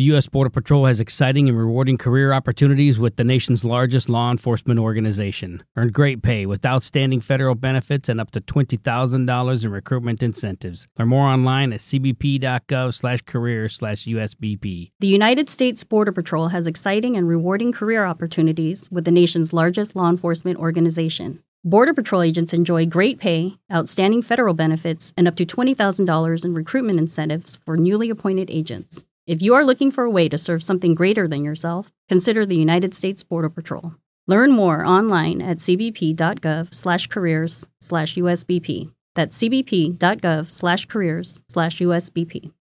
The U.S. Border Patrol has exciting and rewarding career opportunities with the nation's largest law enforcement organization. Earn great pay with outstanding federal benefits and up to $20,000 in recruitment incentives. Learn more online at cbp.gov slash career slash USBP. The United States Border Patrol has exciting and rewarding career opportunities with the nation's largest law enforcement organization. Border Patrol agents enjoy great pay, outstanding federal benefits, and up to $20,000 in recruitment incentives for newly appointed agents. If you are looking for a way to serve something greater than yourself, consider the United States Border Patrol. Learn more online at cbp.gov slash careers slash USBP. That's cbp.gov slash careers slash USBP.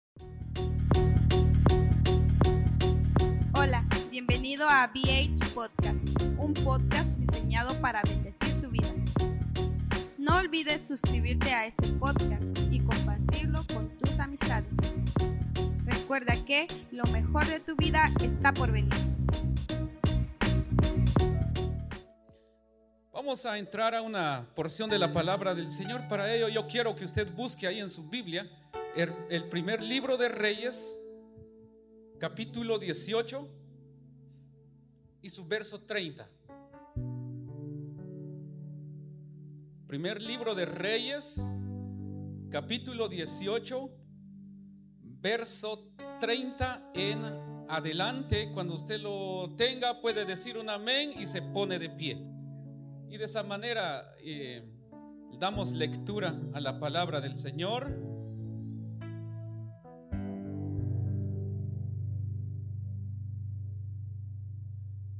Hola, bienvenido a BH Podcast, un podcast diseñado para bendecir tu vida. No olvides suscribirte a este podcast y compartirlo con tus amistades. Recuerda que lo mejor de tu vida está por venir. Vamos a entrar a una porción de la palabra del Señor. Para ello yo quiero que usted busque ahí en su Biblia el, primer libro de Reyes, capítulo 18 y su verso 30. Primer libro de Reyes, capítulo 18, verso 30 en adelante. Cuando usted lo tenga, puede decir un amén y se pone de pie. Y de esa manera eh, damos lectura a la palabra del Señor.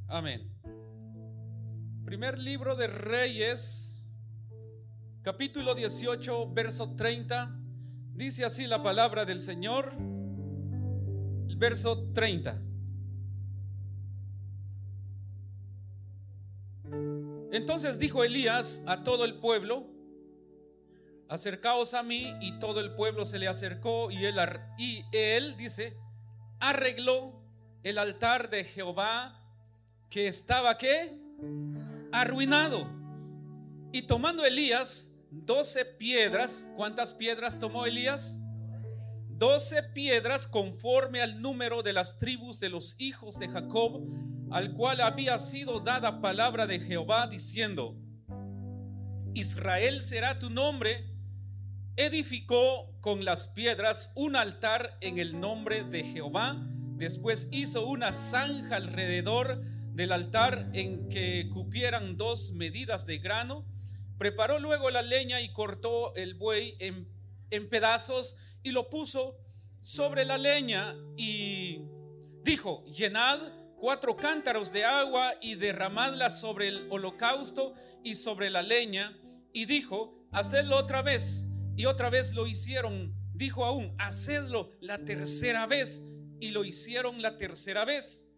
Amén. Primer libro de Reyes, capítulo 18, verso 30. Dice así la palabra del Señor. El verso 30. Entonces dijo Elías a todo el pueblo, acercaos a mí, y todo el pueblo se le acercó, y él, dice, arregló el altar de Jehová que estaba qué? Arruinado. Y tomando Elías doce piedras, ¿cuántas piedras tomó Elías? Doce piedras conforme al número de las tribus de los hijos de Jacob, al cual había sido dada palabra de Jehová diciendo, Israel será tu nombre, edificó con las piedras un altar en el nombre de Jehová, después hizo una zanja alrededor del altar en que cupieran dos medidas de grano, preparó luego la leña y cortó el buey en, en pedazos y lo puso sobre la leña y dijo, llenad cuatro cántaros de agua y derramadla sobre el holocausto y sobre la leña. Y dijo, hacedlo otra vez. Y otra vez lo hicieron. Dijo aún, hacedlo la tercera vez. Y lo hicieron la tercera vez.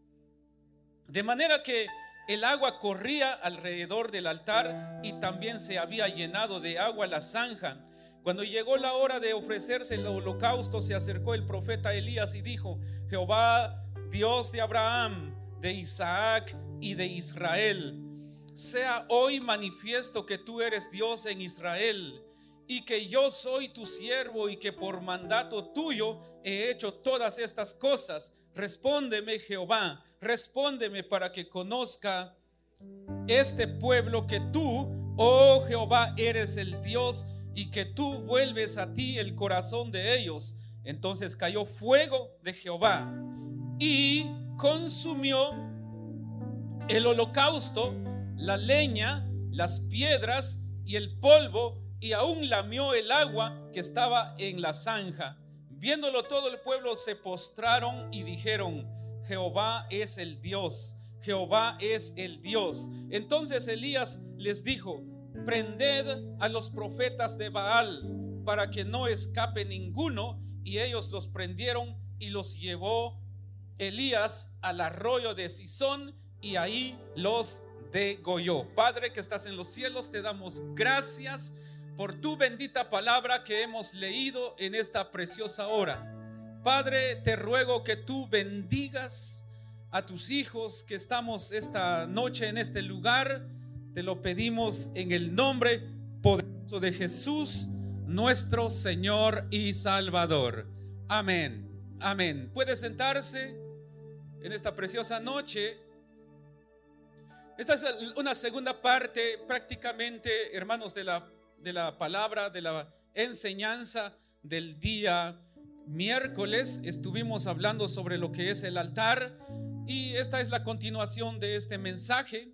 De manera que el agua corría alrededor del altar y también se había llenado de agua la zanja. Cuando llegó la hora de ofrecerse el holocausto, se acercó el profeta Elías y dijo, Jehová, Dios de Abraham, de Isaac y de Israel, sea hoy manifiesto que tú eres Dios en Israel y que yo soy tu siervo y que por mandato tuyo he hecho todas estas cosas. Respóndeme, Jehová, respóndeme para que conozca este pueblo que tú, oh Jehová, eres el Dios y que tú vuelves a ti el corazón de ellos. Entonces cayó fuego de Jehová y consumió el holocausto, la leña, las piedras y el polvo, y aún lamió el agua que estaba en la zanja. Viéndolo todo el pueblo se postraron y dijeron, Jehová es el Dios, Jehová es el Dios. Entonces Elías les dijo, prended a los profetas de Baal para que no escape ninguno. Y ellos los prendieron y los llevó Elías al arroyo de Sison y ahí los degolló. Padre que estás en los cielos, te damos gracias por tu bendita palabra que hemos leído en esta preciosa hora. Padre, te ruego que tú bendigas a tus hijos que estamos esta noche en este lugar te lo pedimos en el nombre poderoso de Jesús, nuestro Señor y Salvador. Amén. Amén. Puede sentarse. en esta preciosa noche. Esta es una segunda parte prácticamente, hermanos, de la, de la palabra, de la enseñanza del día miércoles. Estuvimos hablando sobre lo que es el altar y esta es la continuación de este mensaje.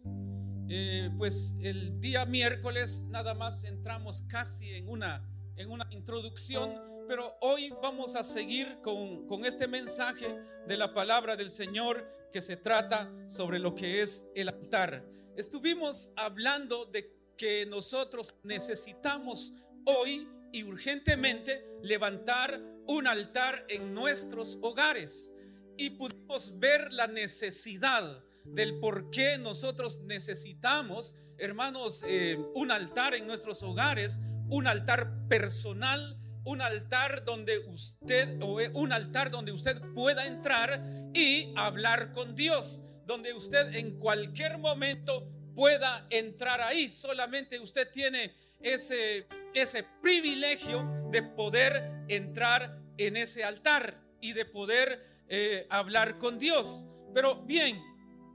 Eh, pues el día miércoles nada más entramos casi en una, en una introducción, pero hoy vamos a seguir con, con este mensaje de la palabra del Señor que se trata sobre lo que es el altar. Estuvimos hablando de que nosotros necesitamos hoy y urgentemente levantar un altar en nuestros hogares y pudimos ver la necesidad del por qué nosotros necesitamos, hermanos, eh, un altar en nuestros hogares, un altar personal, un altar donde usted, o eh, un altar donde usted pueda entrar y hablar con Dios, donde usted en cualquier momento pueda entrar ahí. Solamente usted tiene ese, ese privilegio de poder entrar en ese altar y de poder eh, hablar con Dios. Pero bien,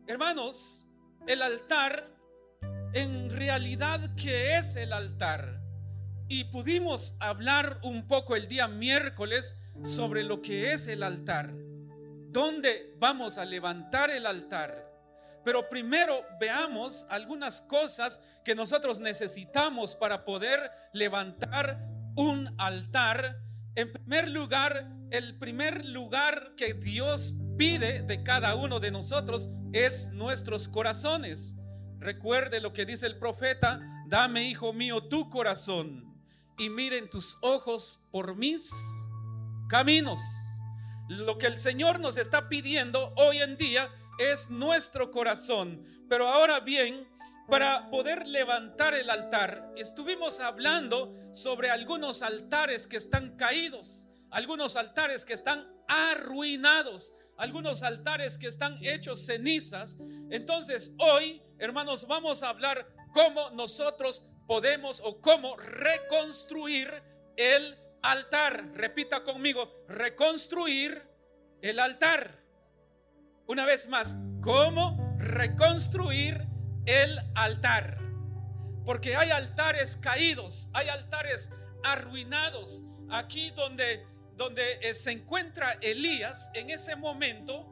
Hermanos, el altar, en realidad, ¿qué es el altar? Y pudimos hablar un poco el día miércoles sobre lo que es el altar. ¿Dónde vamos a levantar el altar? Pero primero veamos algunas cosas que nosotros necesitamos para poder levantar un altar. En primer lugar, el primer lugar que Dios pide de cada uno de nosotros es nuestros corazones. Recuerde lo que dice el profeta, dame, hijo mío, tu corazón y miren tus ojos por mis caminos. Lo que el Señor nos está pidiendo hoy en día es nuestro corazón. Pero ahora bien, para poder levantar el altar, estuvimos hablando sobre algunos altares que están caídos, algunos altares que están arruinados, algunos altares que están hechos cenizas. Entonces hoy, hermanos, vamos a hablar cómo nosotros podemos o cómo reconstruir el altar. Repita conmigo, reconstruir el altar. Una vez más, cómo reconstruir el altar. Porque hay altares caídos, hay altares arruinados. Aquí donde donde eh, se encuentra Elías en ese momento,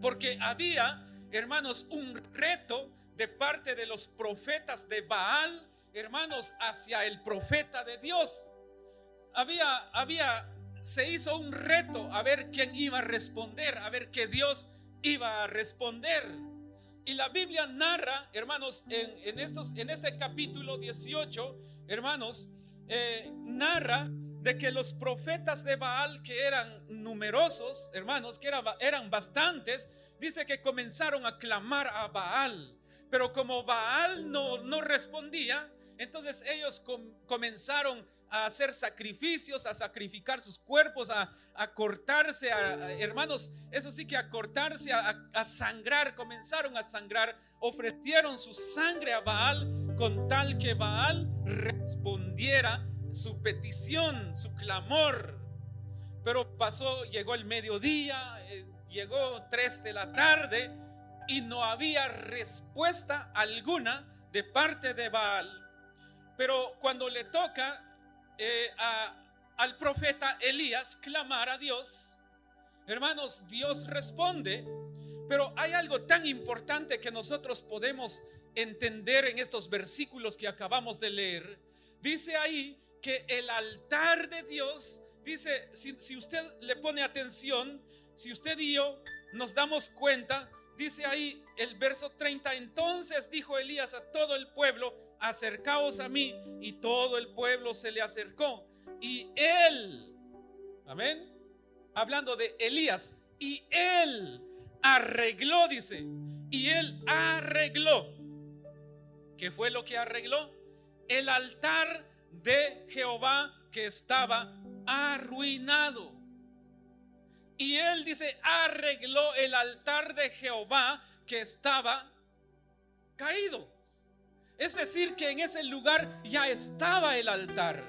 porque había, hermanos, un reto de parte de los profetas de Baal, hermanos, hacia el profeta de Dios. Había, había, se hizo un reto a ver quién iba a responder, a ver qué Dios iba a responder. Y la Biblia narra, hermanos, en, este capítulo 18, hermanos, eh, narra de que los profetas de Baal, que eran numerosos, hermanos, que eran bastantes, dice que comenzaron a clamar a Baal. Pero como Baal no, no respondía, entonces ellos comenzaron a hacer sacrificios, a sacrificar sus cuerpos, a, cortarse, hermanos, eso sí que a cortarse, a, a sangrar, comenzaron a sangrar, ofrecieron su sangre a Baal con tal que Baal respondiera su petición, su clamor. Pero pasó, llegó el mediodía, eh, llegó tres de la tarde y no había respuesta alguna de parte de Baal. Pero cuando le toca eh, al profeta Elías clamar a Dios, hermanos, Dios responde. Pero hay algo tan importante que nosotros podemos entender en estos versículos que acabamos de leer. Dice ahí que el altar de Dios, dice, si, usted le pone atención, si usted y yo nos damos cuenta, dice ahí el verso 30, entonces dijo Elías a todo el pueblo, acercaos a mí, y todo el pueblo se le acercó. Y él, amén, hablando de Elías, y él arregló, dice, y él arregló. ¿Qué fue lo que arregló? El altar de Jehová que estaba arruinado. Y él dice, arregló el altar de Jehová que estaba caído. Es decir, que en ese lugar ya estaba el altar.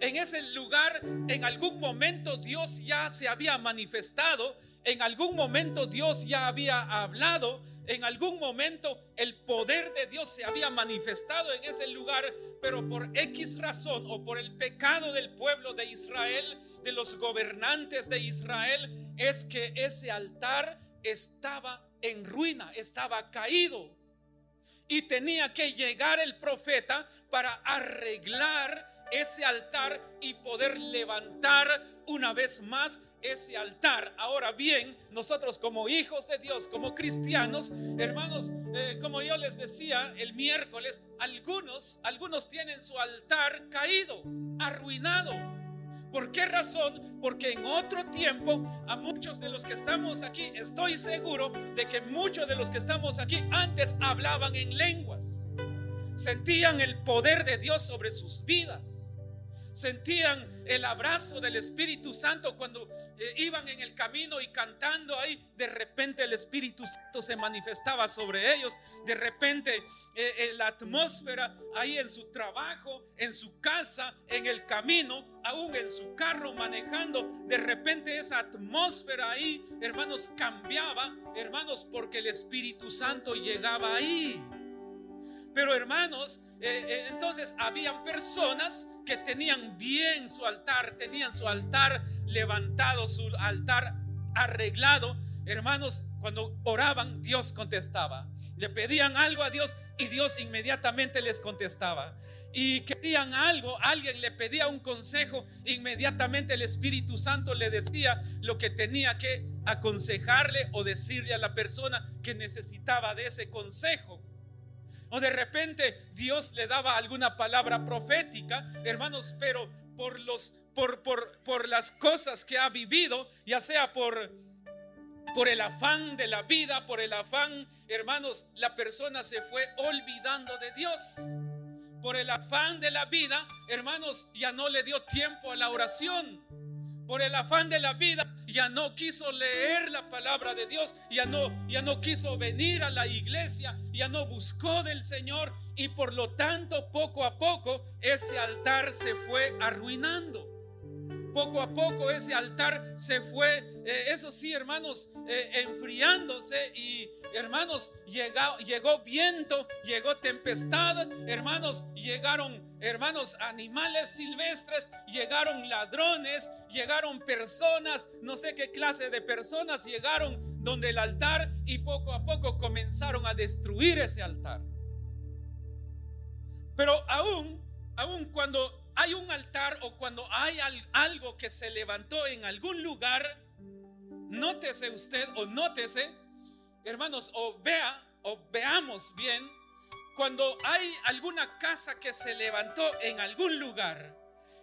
En ese lugar, en algún momento Dios ya se había manifestado En algún momento Dios ya había hablado, en algún momento el poder de Dios se había manifestado en ese lugar, pero por X razón o por el pecado del pueblo de Israel, de los gobernantes de Israel, es que ese altar estaba en ruina, estaba caído. Y tenía que llegar el profeta para arreglar ese altar y poder levantar una vez más ese altar. Ahora bien, nosotros como hijos de Dios, como cristianos, hermanos, eh, como yo les decía el miércoles, algunos, algunos tienen su altar caído, arruinado. ¿Por qué razón? Porque en otro tiempo a muchos de los que estamos aquí, estoy seguro de que muchos de los que estamos aquí antes hablaban en lenguas, sentían el poder de Dios sobre sus vidas sentían el abrazo del Espíritu Santo cuando eh, iban en el camino y cantando ahí, de repente el Espíritu Santo se manifestaba sobre ellos, de repente eh, eh, la atmósfera ahí en su trabajo, en su casa, en el camino, aún en su carro manejando, de repente esa atmósfera ahí, hermanos, cambiaba, hermanos, porque el Espíritu Santo llegaba ahí. Pero hermanos, eh, eh, entonces habían personas que tenían bien su altar, tenían su altar levantado, su altar arreglado. Hermanos, cuando oraban, Dios contestaba. Le pedían algo a Dios y Dios inmediatamente les contestaba. Y querían algo, alguien le pedía un consejo, inmediatamente el Espíritu Santo le decía lo que tenía que aconsejarle o decirle a la persona que necesitaba de ese consejo. O de repente Dios le daba alguna palabra profética, hermanos, pero por los por, por, por las cosas que ha vivido, ya sea por por el afán de la vida, por el afán, hermanos, la persona se fue olvidando de Dios. Por el afán de la vida, hermanos, ya no le dio tiempo a la oración. Por el afán de la vida, ya no quiso leer la palabra de Dios, ya no, ya no quiso venir a la iglesia, ya no buscó del Señor y por lo tanto poco a poco ese altar se fue arruinando. Poco a poco ese altar se fue, eh, eso sí, hermanos, eh, enfriándose y hermanos, llegó, llegó viento, llegó tempestad, hermanos, llegaron, hermanos, animales silvestres, llegaron ladrones, llegaron personas, no sé qué clase de personas llegaron donde el altar y poco a poco comenzaron a destruir ese altar. Pero aún, aún cuando hay un altar o cuando hay algo que se levantó en algún lugar, nótese usted o nótese hermanos, o vea o veamos bien, cuando hay alguna casa que se levantó en algún lugar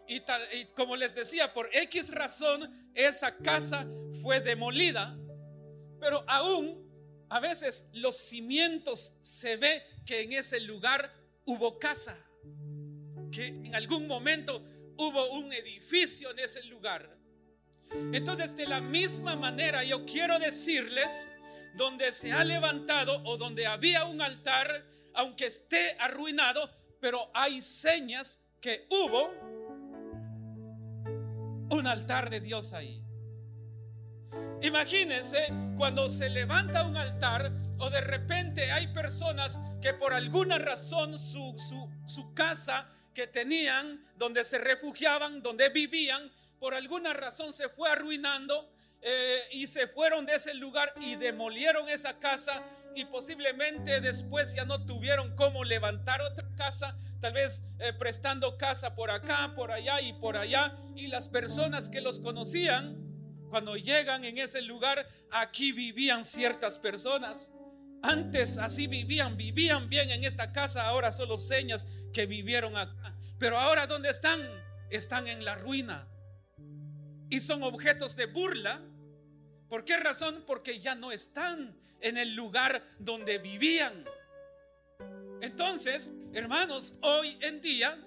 y, tal, y como les decía, por X razón esa casa fue demolida, pero aún a veces los cimientos se ve que en ese lugar hubo casa, que en algún momento hubo un edificio en ese lugar. Entonces, de la misma manera, yo quiero decirles donde se ha levantado o donde había un altar, aunque esté arruinado, pero hay señas que hubo un altar de Dios ahí. Imagínense cuando se levanta un altar o de repente hay personas que por alguna razón su, su, su casa que tenían, donde se refugiaban, donde vivían, por alguna razón se fue arruinando eh, y se fueron de ese lugar y demolieron esa casa y posiblemente después ya no tuvieron cómo levantar otra casa, tal vez eh, prestando casa por acá, por allá y por allá. Y las personas que los conocían, cuando llegan en ese lugar, aquí vivían ciertas personas. Antes así vivían, vivían bien en esta casa, ahora solo señas que vivieron acá. Pero ahora ¿dónde están? Están en la ruina. Y son objetos de burla ¿Por qué razón? Porque ya no están en el lugar donde vivían. Entonces, hermanos, hoy en día,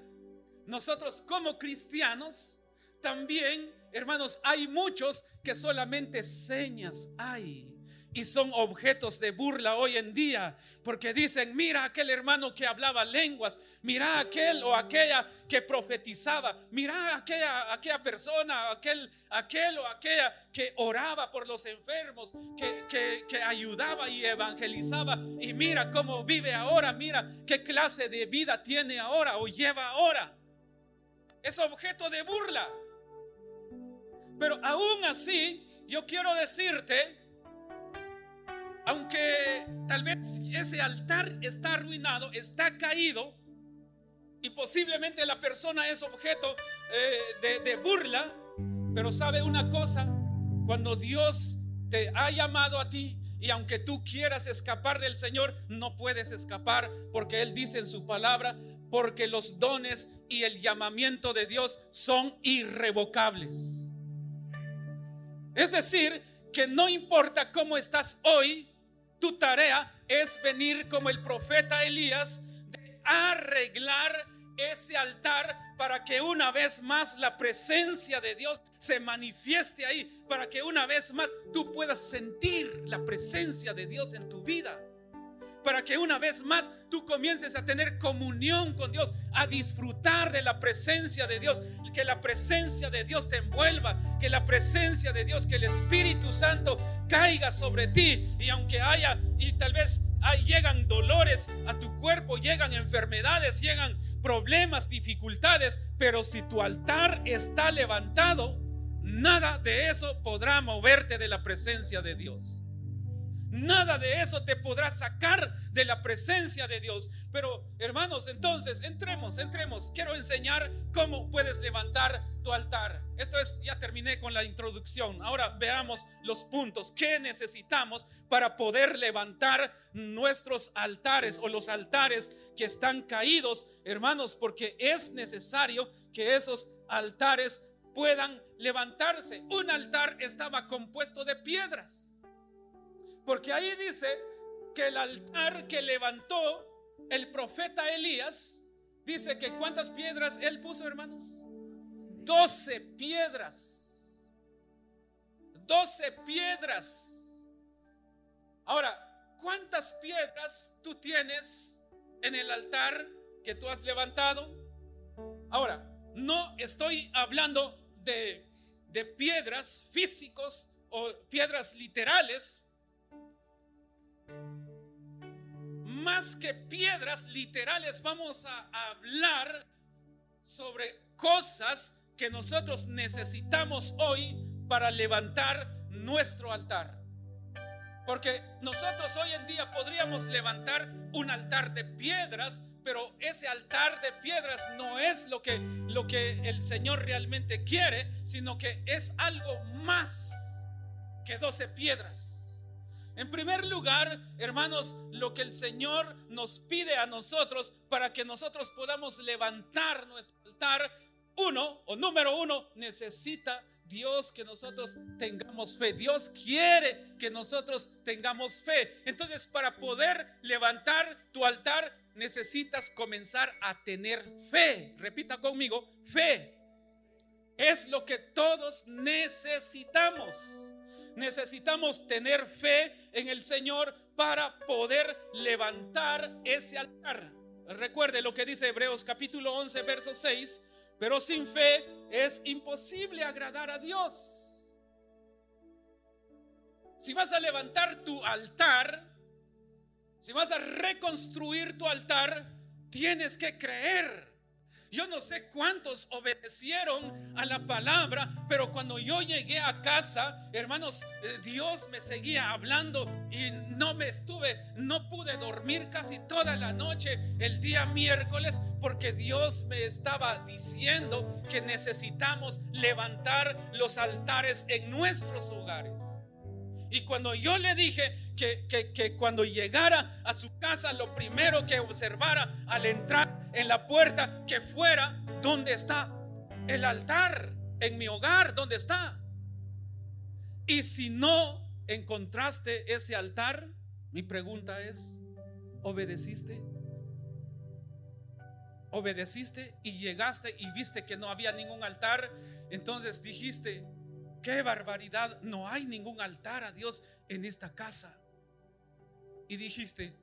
nosotros como cristianos, también, hermanos, hay muchos que solamente señas hay, y son objetos de burla hoy en día, porque dicen, mira aquel hermano que hablaba lenguas, mira aquel o aquella que profetizaba, mira aquella, aquella persona, aquel, aquel o aquella que oraba por los enfermos, que, que ayudaba y evangelizaba, y mira cómo vive ahora, mira qué clase de vida tiene ahora o lleva ahora. Es objeto de burla. Pero aún así, yo quiero decirte aunque tal vez ese altar está arruinado, está caído, y posiblemente la persona es objeto eh, de, burla, pero sabe una cosa, cuando Dios te ha llamado a ti y aunque tú quieras escapar del Señor, no puedes escapar porque Él dice en su palabra, porque los dones y el llamamiento de Dios son irrevocables. Es decir, que no importa cómo estás hoy, tu tarea es venir como el profeta Elías, de arreglar ese altar para que una vez más la presencia de Dios se manifieste ahí, para que una vez más tú puedas sentir la presencia de Dios en tu vida para que una vez más tú comiences a tener comunión con Dios, a disfrutar de la presencia de Dios, que la presencia de Dios te envuelva, que la presencia de Dios, que el Espíritu Santo caiga sobre ti y aunque haya y tal vez llegan dolores a tu cuerpo, llegan enfermedades, llegan problemas, dificultades, pero si tu altar está levantado, nada de eso podrá moverte de la presencia de Dios. Nada de eso te podrá sacar de la presencia de Dios. Pero hermanos, entonces, entremos, entremos. Quiero enseñar cómo puedes levantar tu altar. Esto es, ya terminé con la introducción. Ahora veamos los puntos. ¿Qué necesitamos para poder levantar nuestros altares o los altares que están caídos, hermanos? Porque es necesario que esos altares puedan levantarse. Un altar estaba compuesto de piedras. Porque ahí dice que el altar que levantó el profeta Elías, dice que cuántas piedras él puso, hermanos. Doce piedras. Doce piedras. Ahora, ¿cuántas piedras tú tienes en el altar que tú has levantado? Ahora, no estoy hablando de, de piedras físicos o piedras literales, más que piedras literales, vamos a hablar sobre cosas que nosotros necesitamos hoy para levantar nuestro altar. Porque nosotros hoy en día podríamos levantar un altar de piedras, pero ese altar de piedras no es lo que, lo que el Señor realmente quiere, sino que es algo más que 12 piedras. En primer lugar, hermanos, lo que el Señor nos pide a nosotros para que nosotros podamos levantar nuestro altar, uno o número uno, necesita Dios que nosotros tengamos fe. Dios quiere que nosotros tengamos fe. Entonces, para poder levantar tu altar, necesitas comenzar a tener fe. Repita conmigo, fe. Es lo que todos necesitamos necesitamos tener fe en el Señor para poder levantar ese altar. Recuerde lo que dice Hebreos capítulo 11, verso 6, pero sin fe es imposible agradar a Dios. Si vas a levantar tu altar, si vas a reconstruir tu altar, tienes que creer yo no sé cuántos obedecieron a la palabra, pero cuando yo llegué a casa, hermanos, eh, Dios me seguía hablando y no me estuve, no pude dormir casi toda la noche el día miércoles porque Dios me estaba diciendo que necesitamos levantar los altares en nuestros hogares. Y cuando yo le dije que, que, que, cuando llegara a su casa, lo primero que observara al entrar en la puerta que fuera donde está el altar en mi hogar, donde está. Y si no encontraste ese altar, mi pregunta es, ¿obedeciste? ¿Obedeciste y llegaste y viste que no había ningún altar? Entonces dijiste, qué barbaridad, no hay ningún altar a Dios en esta casa. Y dijiste,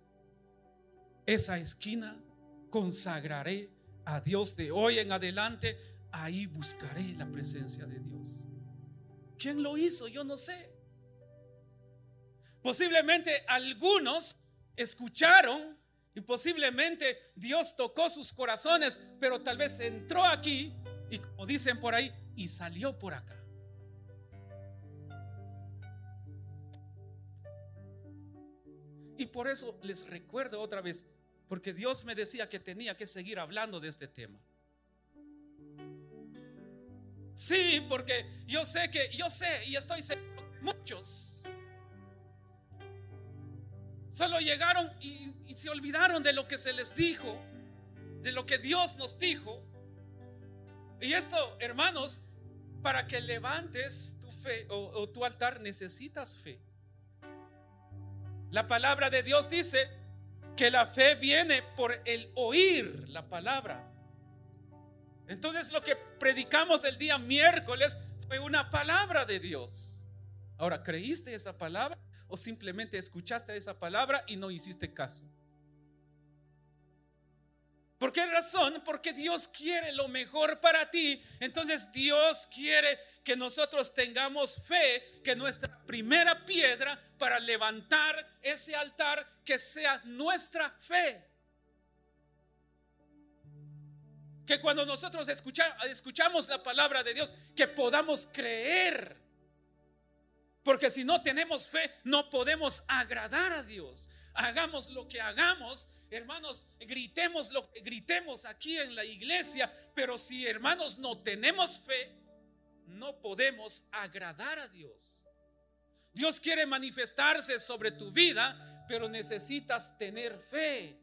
esa esquina consagraré a Dios de hoy en adelante, ahí buscaré la presencia de Dios. ¿Quién lo hizo? Yo no sé. Posiblemente algunos escucharon y posiblemente Dios tocó sus corazones, pero tal vez entró aquí y como dicen por ahí, y salió por acá. Y por eso les recuerdo otra vez, porque Dios me decía que tenía que seguir hablando de este tema. Sí, porque yo sé que, yo sé y estoy seguro muchos solo llegaron y, se olvidaron de lo que se les dijo, de lo que Dios nos dijo. Y esto, hermanos, para que levantes tu fe o, tu altar necesitas fe. La palabra de Dios dice que la fe viene por el oír la palabra. Entonces lo que predicamos el día miércoles fue una palabra de Dios. Ahora, ¿creíste esa palabra o simplemente escuchaste esa palabra y no hiciste caso? ¿Por qué razón? Porque Dios quiere lo mejor para ti. Entonces Dios quiere que nosotros tengamos fe, que nuestra primera piedra para levantar ese altar, que sea nuestra fe. Que cuando nosotros escuchamos la palabra de Dios, que podamos creer. Porque si no tenemos fe, no podemos agradar a Dios. Hagamos lo que hagamos, hermanos, gritemos lo gritemos aquí en la iglesia, pero si hermanos no tenemos fe, no podemos agradar a Dios. Dios quiere manifestarse sobre tu vida, pero necesitas tener fe.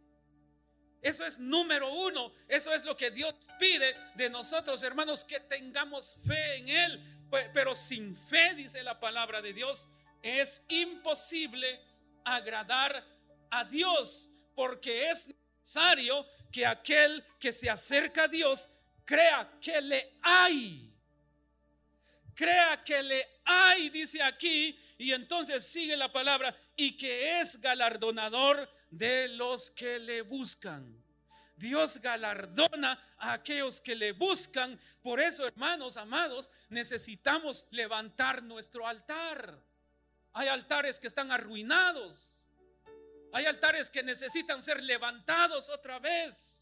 Eso es número uno. Eso es lo que Dios pide de nosotros, hermanos, que tengamos fe en Él. Pero sin fe, dice la palabra de Dios, es imposible agradar a Dios porque es necesario que aquel que se acerca a Dios crea que le hay. Crea que le hay, dice aquí, y entonces sigue la palabra, y que es galardonador de los que le buscan. Dios galardona a aquellos que le buscan. Por eso, hermanos amados, necesitamos levantar nuestro altar. Hay altares que están arruinados. Hay altares que necesitan ser levantados otra vez.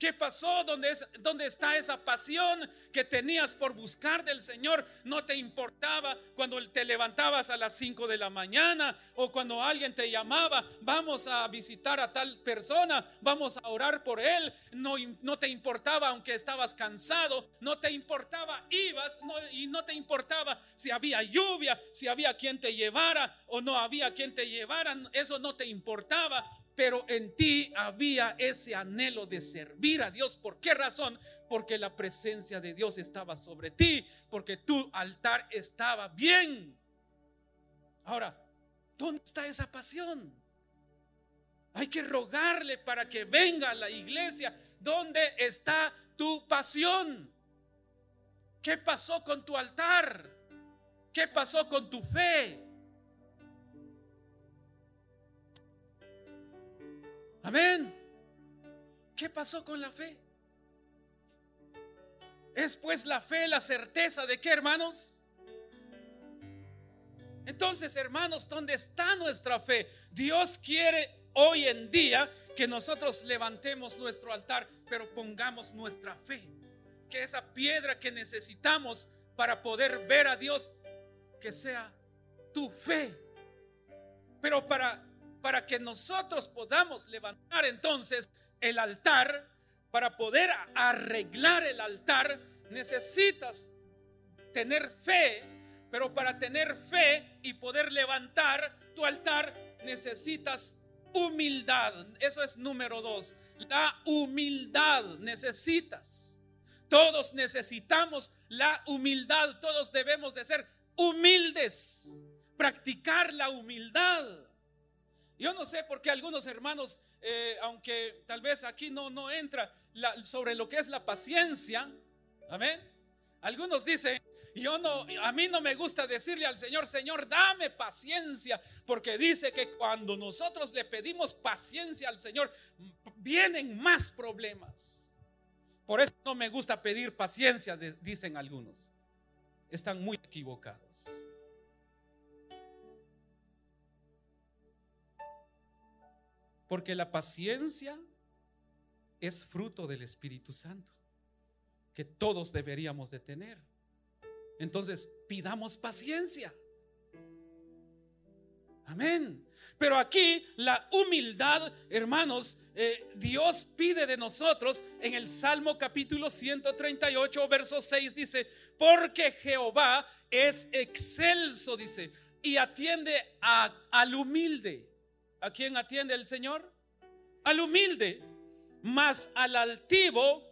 ¿Qué pasó? ¿Dónde, es, ¿Dónde está esa pasión que tenías por buscar del Señor? No te importaba cuando te levantabas a las 5 de la mañana o cuando alguien te llamaba, vamos a visitar a tal persona, vamos a orar por él. No, no te importaba aunque estabas cansado, no te importaba, ibas y no te importaba si había lluvia, si había quien te llevara o no había quien te llevara, eso no te importaba pero en ti había ese anhelo de servir a Dios. ¿Por qué razón? Porque la presencia de Dios estaba sobre ti, porque tu altar estaba bien. Ahora, ¿dónde está esa pasión? Hay que rogarle para que venga a la iglesia. ¿Dónde está tu pasión? ¿Qué pasó con tu altar? ¿Qué pasó con tu fe? Amén. ¿Qué pasó con la fe? ¿Es pues la fe la certeza de qué, hermanos? Entonces, hermanos, ¿dónde está nuestra fe? Dios quiere hoy en día que nosotros levantemos nuestro altar, pero pongamos nuestra fe. Que esa piedra que necesitamos para poder ver a Dios, que sea tu fe. Pero para para que nosotros podamos levantar entonces el altar, para poder arreglar el altar, necesitas tener fe, pero para tener fe y poder levantar tu altar, necesitas humildad. Eso es número dos. La humildad necesitas. Todos necesitamos la humildad. Todos debemos de ser humildes. Practicar la humildad. Yo no sé por qué algunos hermanos, eh, aunque tal vez aquí no, no entra sobre lo que es la paciencia, amén. Algunos dicen yo no, a mí no me gusta decirle al Señor, Señor, dame paciencia, porque dice que cuando nosotros le pedimos paciencia al Señor, vienen más problemas. Por eso no me gusta pedir paciencia, dicen algunos. Están muy equivocados. Porque la paciencia es fruto del Espíritu Santo, que todos deberíamos de tener. Entonces, pidamos paciencia. Amén. Pero aquí la humildad, hermanos, eh, Dios pide de nosotros en el Salmo capítulo 138, verso 6, dice, porque Jehová es excelso, dice, y atiende al humilde. ¿A quién atiende el Señor? Al humilde, mas al altivo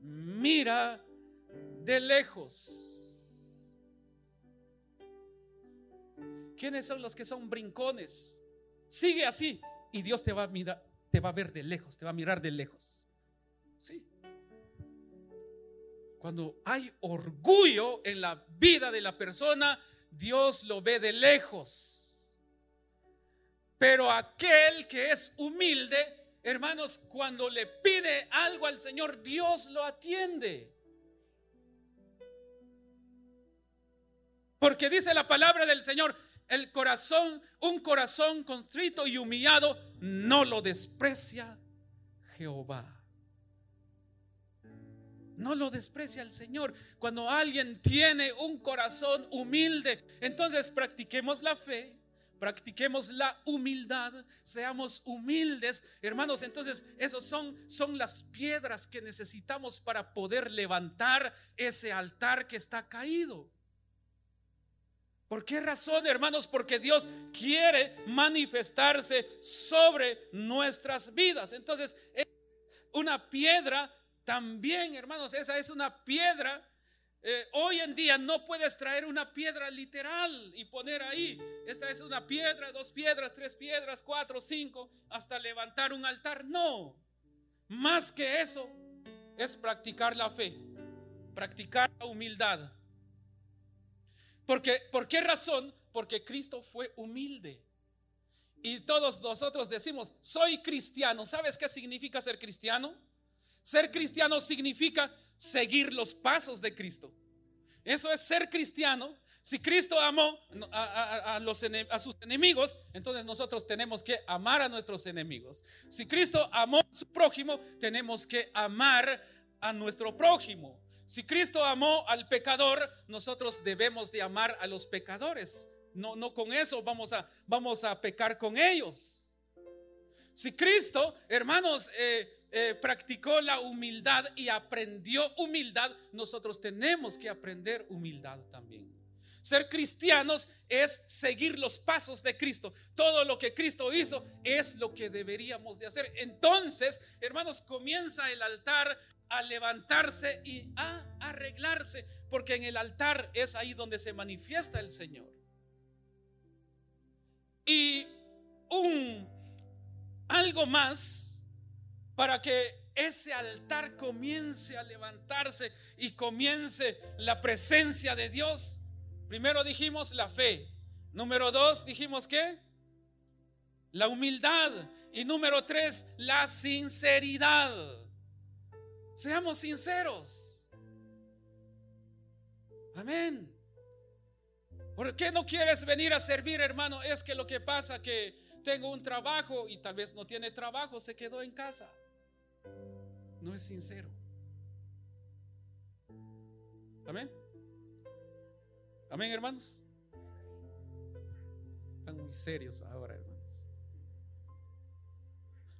mira de lejos. ¿Quiénes son los que son brincones? Sigue así y Dios te va a mirar, te va a ver de lejos, te va a mirar de lejos. Sí. Cuando hay orgullo en la vida de la persona, Dios lo ve de lejos. Pero aquel que es humilde, hermanos, cuando le pide algo al Señor, Dios lo atiende. Porque dice la palabra del Señor, el corazón, un corazón contrito y humillado, no lo desprecia Jehová. No lo desprecia el Señor. Cuando alguien tiene un corazón humilde, entonces practiquemos la fe, practiquemos la humildad, seamos humildes, hermanos. Entonces, esos son, son las piedras que necesitamos para poder levantar ese altar que está caído. ¿Por qué razón, hermanos? Porque Dios quiere manifestarse sobre nuestras vidas. Entonces, una piedra también, hermanos, esa es una piedra. Eh, hoy en día no puedes traer una piedra literal y poner ahí. Esta es una piedra, dos piedras, tres piedras, cuatro, cinco, hasta levantar un altar. No. Más que eso es practicar la fe, practicar la humildad porque, ¿Por qué razón? Porque Cristo fue humilde. Y todos nosotros decimos, soy cristiano. ¿Sabes qué significa ser cristiano? Ser cristiano significa seguir los pasos de Cristo. Eso es ser cristiano. Si Cristo amó a, los, a, sus enemigos, entonces nosotros tenemos que amar a nuestros enemigos. Si Cristo amó a su prójimo, tenemos que amar a nuestro prójimo. Si Cristo amó al pecador, nosotros debemos de amar a los pecadores. No, no con eso vamos a, vamos a pecar con ellos. Si Cristo, hermanos, eh, eh, practicó la humildad y aprendió humildad, nosotros tenemos que aprender humildad también. Ser cristianos es seguir los pasos de Cristo. Todo lo que Cristo hizo es lo que deberíamos de hacer. Entonces, hermanos, comienza el altar a levantarse y a arreglarse, porque en el altar es ahí donde se manifiesta el Señor. Y un algo más para que ese altar comience a levantarse y comience la presencia de Dios. Primero dijimos la fe. Número dos dijimos que la humildad. Y número tres, la sinceridad. Seamos sinceros. Amén. ¿Por qué no quieres venir a servir, hermano? Es que lo que pasa que tengo un trabajo y tal vez no tiene trabajo, se quedó en casa. No es sincero. Amén. Amén, hermanos. Están muy serios ahora, hermanos.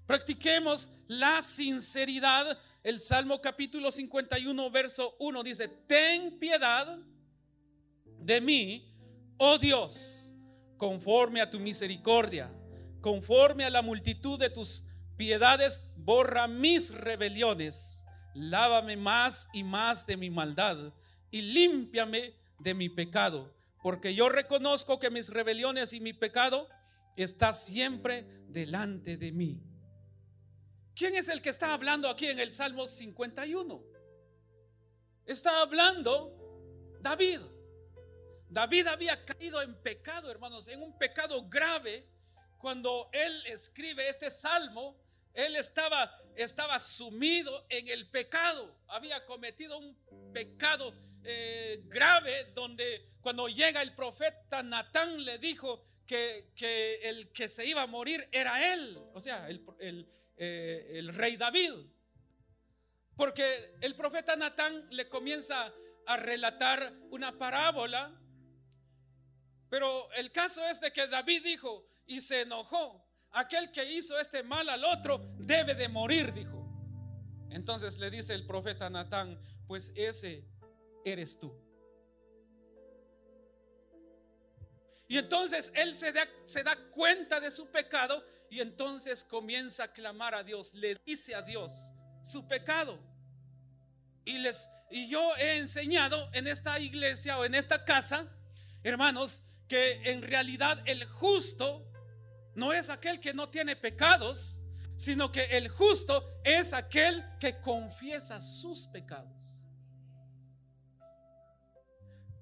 Practiquemos la sinceridad el Salmo capítulo 51, verso 1 dice, ten piedad de mí, oh Dios, conforme a tu misericordia, conforme a la multitud de tus piedades, borra mis rebeliones, lávame más y más de mi maldad y límpiame de mi pecado, porque yo reconozco que mis rebeliones y mi pecado está siempre delante de mí. ¿Quién es el que está hablando aquí en el Salmo 51? Está hablando David. David había caído en pecado, hermanos, en un pecado grave. Cuando él escribe este salmo, él estaba, estaba sumido en el pecado. Había cometido un pecado eh, grave donde cuando llega el profeta Natán le dijo que, el que se iba a morir era él, o sea, el, eh, el rey David. Porque el profeta Natán le comienza a relatar una parábola. Pero el caso es de que David dijo y se enojó. Aquel que hizo este mal al otro debe de morir, dijo. Entonces le dice el profeta Natán, pues ese eres tú. Y entonces él se da, se da cuenta de su pecado y entonces comienza a clamar a Dios, le dice a Dios su pecado. Y les y yo he enseñado en esta iglesia o en esta casa, hermanos, que en realidad el justo no es aquel que no tiene pecados, sino que el justo es aquel que confiesa sus pecados.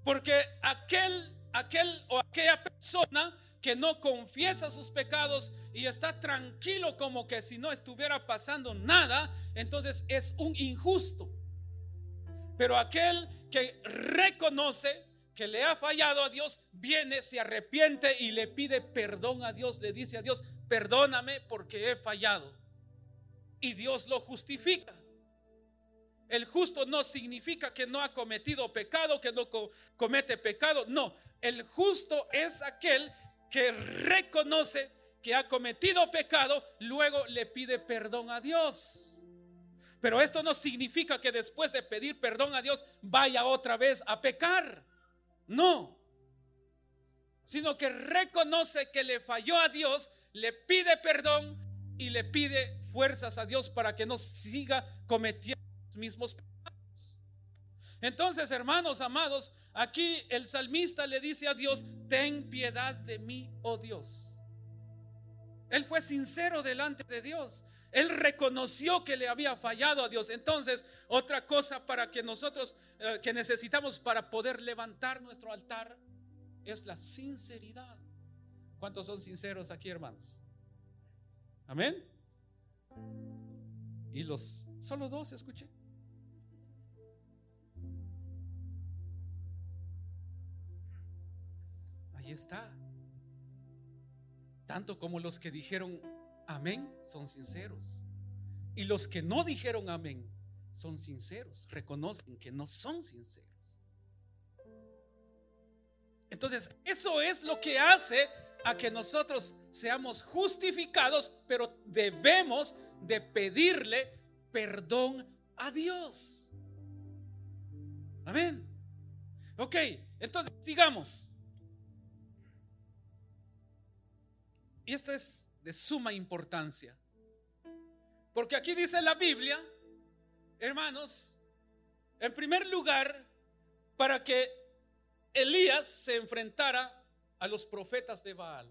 Porque aquel, aquel o aquella persona que no confiesa sus pecados y está tranquilo como que si no estuviera pasando nada, entonces es un injusto. Pero aquel que reconoce que le ha fallado a Dios, viene, se arrepiente y le pide perdón a Dios, le dice a Dios, perdóname porque he fallado. Y Dios lo justifica. El justo no significa que no ha cometido pecado, que no comete pecado. No, el justo es aquel que reconoce que ha cometido pecado, luego le pide perdón a Dios. Pero esto no significa que después de pedir perdón a Dios vaya otra vez a pecar. No. Sino que reconoce que le falló a Dios, le pide perdón y le pide fuerzas a Dios para que no siga cometiendo los mismos pecados. Entonces, hermanos amados, aquí el salmista le dice a Dios, ten piedad de mí, oh Dios. Él fue sincero delante de Dios. Él reconoció que le había fallado a Dios. Entonces, otra cosa para que nosotros, eh, que necesitamos para poder levantar nuestro altar, es la sinceridad. ¿Cuántos son sinceros aquí, hermanos? Amén. Y los, solo dos escuché. Ahí está. Tanto como los que dijeron amén son sinceros. Y los que no dijeron amén son sinceros, reconocen que no son sinceros. Entonces, eso es lo que hace a que nosotros seamos justificados, pero debemos de pedirle perdón a Dios. Amén. Ok, entonces sigamos. Y esto es de suma importancia. Porque aquí dice la Biblia, hermanos, en primer lugar, para que Elías se enfrentara a los profetas de Baal.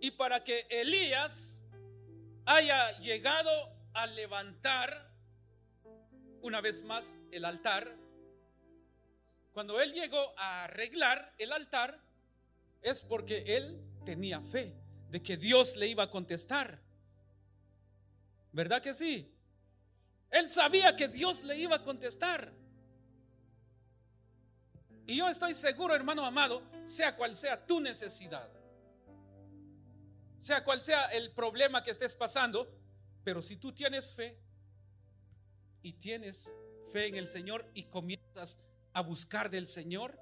Y para que Elías haya llegado a levantar una vez más el altar, cuando él llegó a arreglar el altar, es porque él tenía fe de que Dios le iba a contestar. ¿Verdad que sí? Él sabía que Dios le iba a contestar. Y yo estoy seguro, hermano amado, sea cual sea tu necesidad, sea cual sea el problema que estés pasando, pero si tú tienes fe y tienes fe en el Señor y comienzas a buscar del Señor,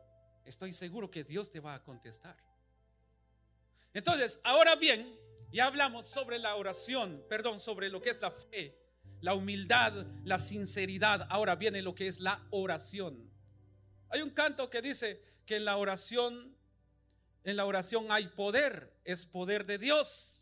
estoy seguro que Dios te va a contestar. Entonces, ahora bien, ya hablamos sobre la oración, perdón, sobre lo que es la fe, la humildad, la sinceridad. Ahora viene lo que es la oración. Hay un canto que dice que en la oración, en la oración hay poder, es poder de Dios.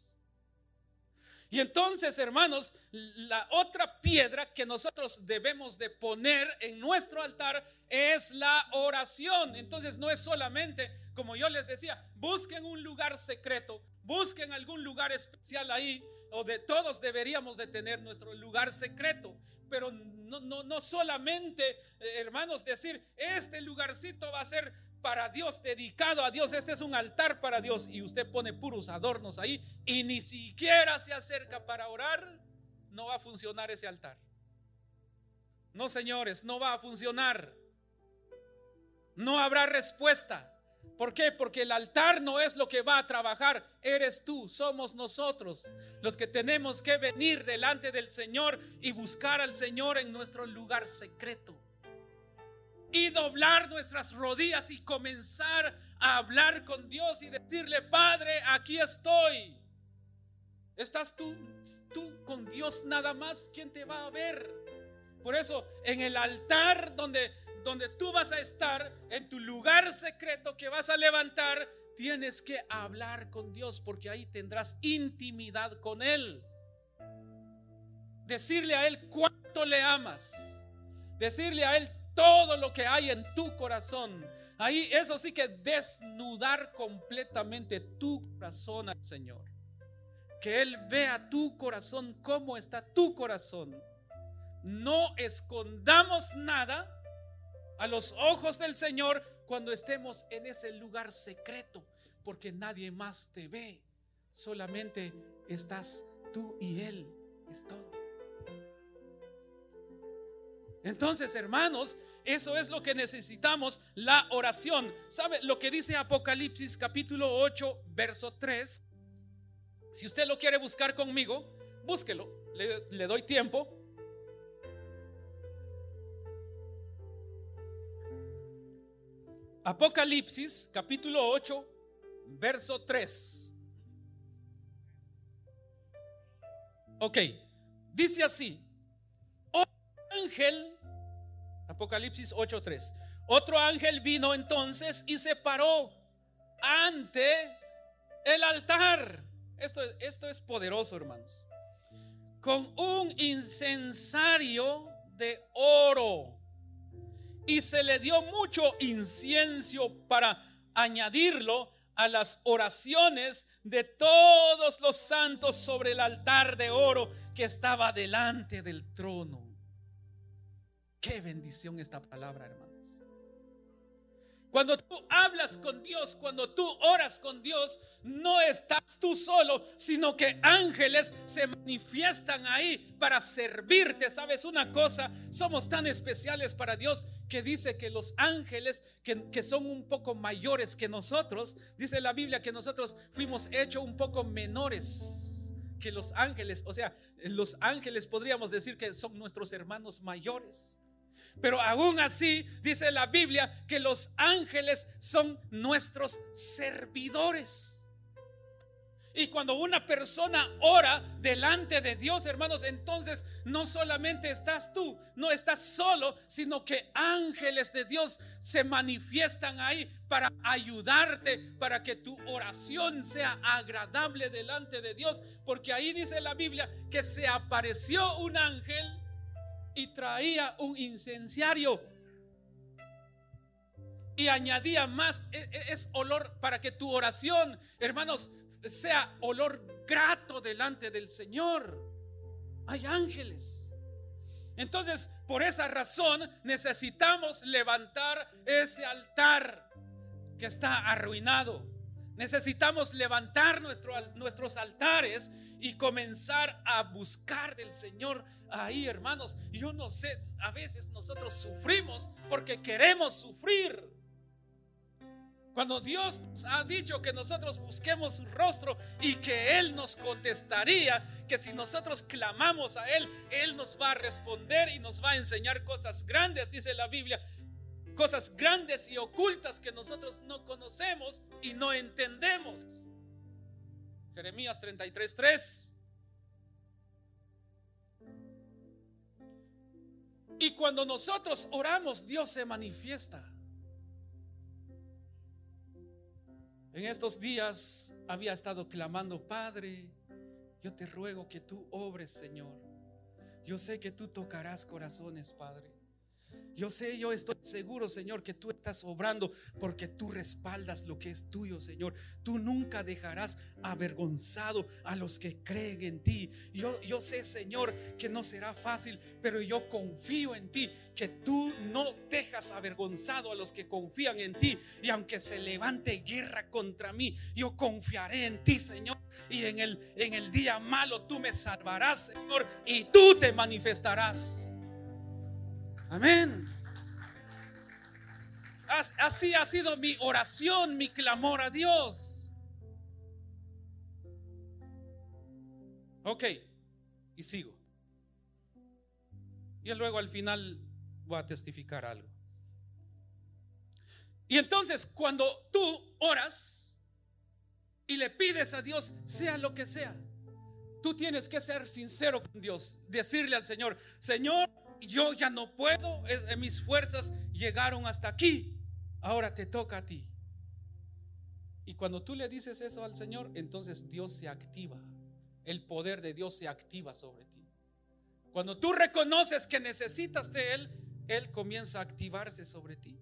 Y entonces, hermanos, la otra piedra que nosotros debemos de poner en nuestro altar es la oración. Entonces no es solamente, como yo les decía, busquen un lugar secreto, busquen algún lugar especial ahí, o de todos deberíamos de tener nuestro lugar secreto, pero no, no, no solamente, eh, hermanos, decir, este lugarcito va a ser para Dios, dedicado a Dios. Este es un altar para Dios. Y usted pone puros adornos ahí y ni siquiera se acerca para orar. No va a funcionar ese altar. No, señores, no va a funcionar. No habrá respuesta. ¿Por qué? Porque el altar no es lo que va a trabajar, eres tú, somos nosotros los que tenemos que venir delante del Señor y buscar al Señor en nuestro lugar secreto. Y doblar nuestras rodillas y comenzar a hablar con Dios y decirle, Padre, aquí estoy. ¿Estás tú, tú con Dios nada más? ¿Quién te va a ver? Por eso, en el altar donde donde tú vas a estar, en tu lugar secreto que vas a levantar, tienes que hablar con Dios porque ahí tendrás intimidad con Él. Decirle a Él cuánto le amas. Decirle a Él todo lo que hay en tu corazón. Ahí eso sí que desnudar completamente tu corazón al Señor. Que Él vea tu corazón, cómo está tu corazón. No escondamos nada a los ojos del Señor cuando estemos en ese lugar secreto, porque nadie más te ve, solamente estás tú y Él, es todo. Entonces, hermanos, eso es lo que necesitamos, la oración. ¿Sabe lo que dice Apocalipsis capítulo 8, verso 3? Si usted lo quiere buscar conmigo, búsquelo, le, doy tiempo. Apocalipsis capítulo 8, verso 3. Ok, dice así, ángel, Apocalipsis 8, 3, otro ángel vino entonces y se paró ante el altar. Esto, esto es poderoso, hermanos. Con un incensario de oro y se le dio mucho incienso para añadirlo a las oraciones de todos los santos sobre el altar de oro que estaba delante del trono. Qué bendición esta palabra, hermano. Cuando tú hablas con Dios, cuando tú oras con Dios, no estás tú solo, sino que ángeles se manifiestan ahí para servirte. ¿Sabes una cosa? Somos tan especiales para Dios que dice que los ángeles, que, son un poco mayores que nosotros, dice la Biblia que nosotros fuimos hechos un poco menores que los ángeles. O sea, los ángeles podríamos decir que son nuestros hermanos mayores. Pero aún así dice la Biblia que los ángeles son nuestros servidores. Y cuando una persona ora delante de Dios, hermanos, entonces no solamente estás tú, no estás solo, sino que ángeles de Dios se manifiestan ahí para ayudarte, para que tu oración sea agradable delante de Dios. Porque ahí dice la Biblia que se apareció un ángel y traía un incenciario y añadía más, e, e, es, olor para que tu oración, hermanos, sea olor grato delante del Señor. Hay ángeles. Entonces, por esa razón necesitamos levantar ese altar que está arruinado. Necesitamos levantar nuestros altares y comenzar a buscar del Señor ahí, hermanos. Yo no sé, a veces nosotros sufrimos porque queremos sufrir. Cuando Dios ha dicho que nosotros busquemos su rostro y que Él nos contestaría, que si nosotros clamamos a Él, Él nos va a responder y nos va a enseñar cosas grandes, dice la Biblia, cosas grandes y ocultas que nosotros no conocemos y no entendemos. Jeremías 33:3. Y cuando nosotros oramos, Dios se manifiesta. En estos días había estado clamando, Padre, yo te ruego que tú obres, Señor. Yo sé que tú tocarás corazones, Padre. Yo sé, yo estoy seguro, Señor, que tú estás obrando porque tú respaldas lo que es tuyo, Señor. Tú nunca dejarás avergonzado a los que creen en ti. Yo, yo sé, Señor, que no será fácil, pero yo confío en ti, que tú no dejas avergonzado a los que confían en ti. Y aunque se levante guerra contra mí, yo confiaré en ti, Señor. Y en el, en el día malo tú me salvarás, Señor, y tú te manifestarás. Amén. Así ha sido mi oración, mi clamor a Dios. Ok, y sigo. Y luego al final voy a testificar algo. Y entonces cuando tú oras y le pides a Dios, sea lo que sea, tú tienes que ser sincero con Dios, decirle al Señor, Señor, yo ya no puedo, mis fuerzas llegaron hasta aquí, ahora te toca a ti. Y cuando tú le dices eso al Señor, entonces Dios se activa, el poder de Dios se activa sobre ti. Cuando tú reconoces que necesitas de Él, Él comienza a activarse sobre ti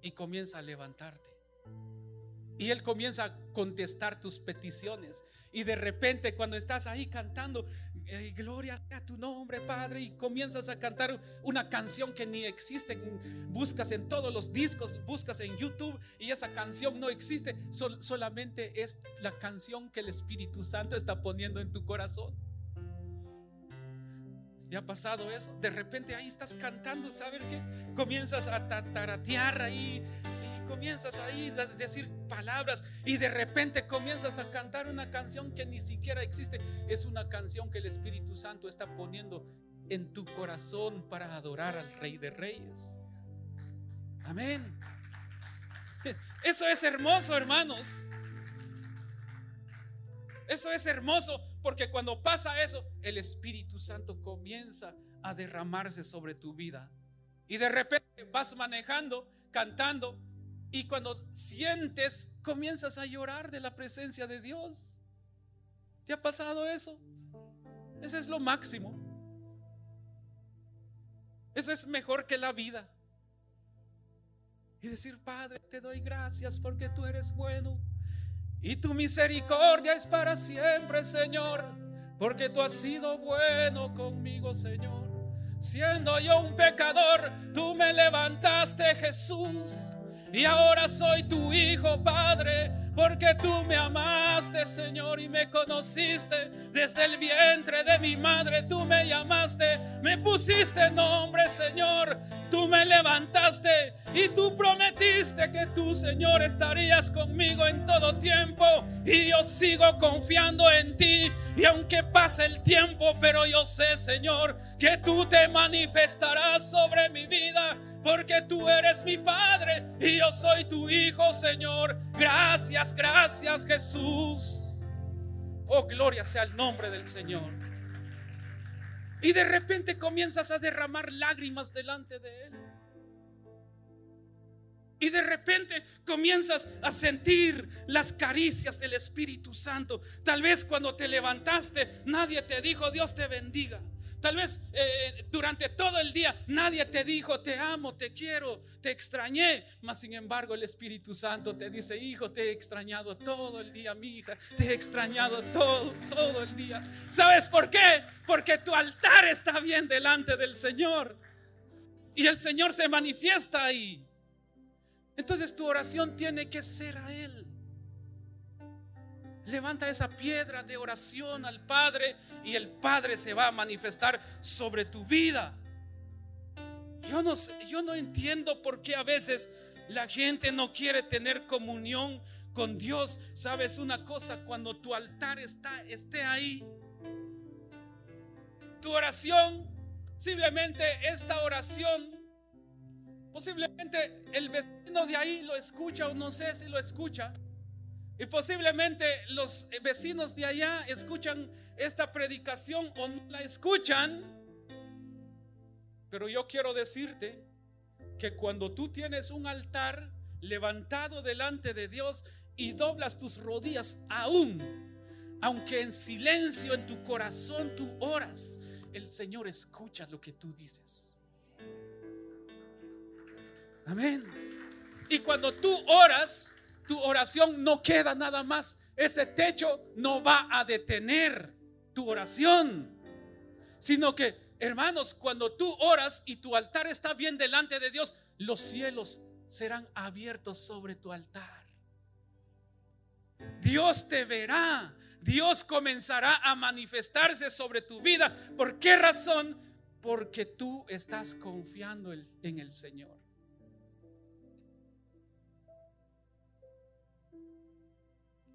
y comienza a levantarte. Y Él comienza a contestar tus peticiones. Y de repente cuando estás ahí cantando, gloria a tu nombre, Padre, y comienzas a cantar una canción que ni existe, buscas en todos los discos, buscas en YouTube y esa canción no existe, solamente es la canción que el Espíritu Santo está poniendo en tu corazón. ¿Te ha pasado eso? De repente ahí estás cantando, ¿sabes qué? Comienzas a tataratear ahí comienzas ahí a decir palabras y de repente comienzas a cantar una canción que ni siquiera existe. Es una canción que el Espíritu Santo está poniendo en tu corazón para adorar al Rey de Reyes. Amén. Eso es hermoso, hermanos. Eso es hermoso porque cuando pasa eso, el Espíritu Santo comienza a derramarse sobre tu vida. Y de repente vas manejando, cantando, y cuando sientes, comienzas a llorar de la presencia de Dios. ¿Te ha pasado eso? Eso es lo máximo. Eso es mejor que la vida. Y decir, Padre, te doy gracias porque tú eres bueno. Y tu misericordia es para siempre, Señor. Porque tú has sido bueno conmigo, Señor. Siendo yo un pecador, tú me levantaste, Jesús. Y ahora soy tu hijo, Padre, porque tú me amaste, Señor, y me conociste desde el vientre de mi madre. Tú me llamaste, me pusiste nombre, Señor. Tú me levantaste y tú prometiste que tú, Señor, estarías conmigo en todo tiempo. Y yo sigo confiando en ti. Y aunque pase el tiempo, pero yo sé, Señor, que tú te manifestarás sobre mi vida porque tú eres mi Padre y yo soy tu Hijo, Señor. Gracias, gracias, Jesús. Oh, gloria sea el nombre del Señor. Y de repente comienzas a derramar lágrimas delante de Él. Y de repente comienzas a sentir las caricias del Espíritu Santo. Tal vez cuando te levantaste, nadie te dijo, Dios te bendiga. Tal vez eh, durante todo el día nadie te dijo, te amo, te quiero, te extrañé. Mas sin embargo el Espíritu Santo te dice, hijo, te he extrañado todo el día, mi hija. Te he extrañado todo, todo el día. ¿Sabes por qué? Porque tu altar está bien delante del Señor. Y el Señor se manifiesta ahí. Entonces tu oración tiene que ser a Él. Levanta esa piedra de oración al Padre y el Padre se va a manifestar sobre tu vida. Yo no sé, yo no entiendo por qué a veces la gente no quiere tener comunión con Dios. ¿Sabes una cosa? Cuando tu altar está esté ahí, tu oración, posiblemente esta oración, posiblemente el vecino de ahí lo escucha o no sé si lo escucha. Y posiblemente los vecinos de allá escuchan esta predicación o no la escuchan. Pero yo quiero decirte que cuando tú tienes un altar levantado delante de Dios y doblas tus rodillas aún, aunque en silencio en tu corazón tú oras, el Señor escucha lo que tú dices. Amén. Y cuando tú oras, tu oración no queda nada más. Ese techo no va a detener tu oración, sino que, hermanos, cuando tú oras y tu altar está bien delante de Dios, los cielos serán abiertos sobre tu altar. Dios te verá, Dios comenzará a manifestarse sobre tu vida. ¿Por qué razón? Porque tú estás confiando en el Señor.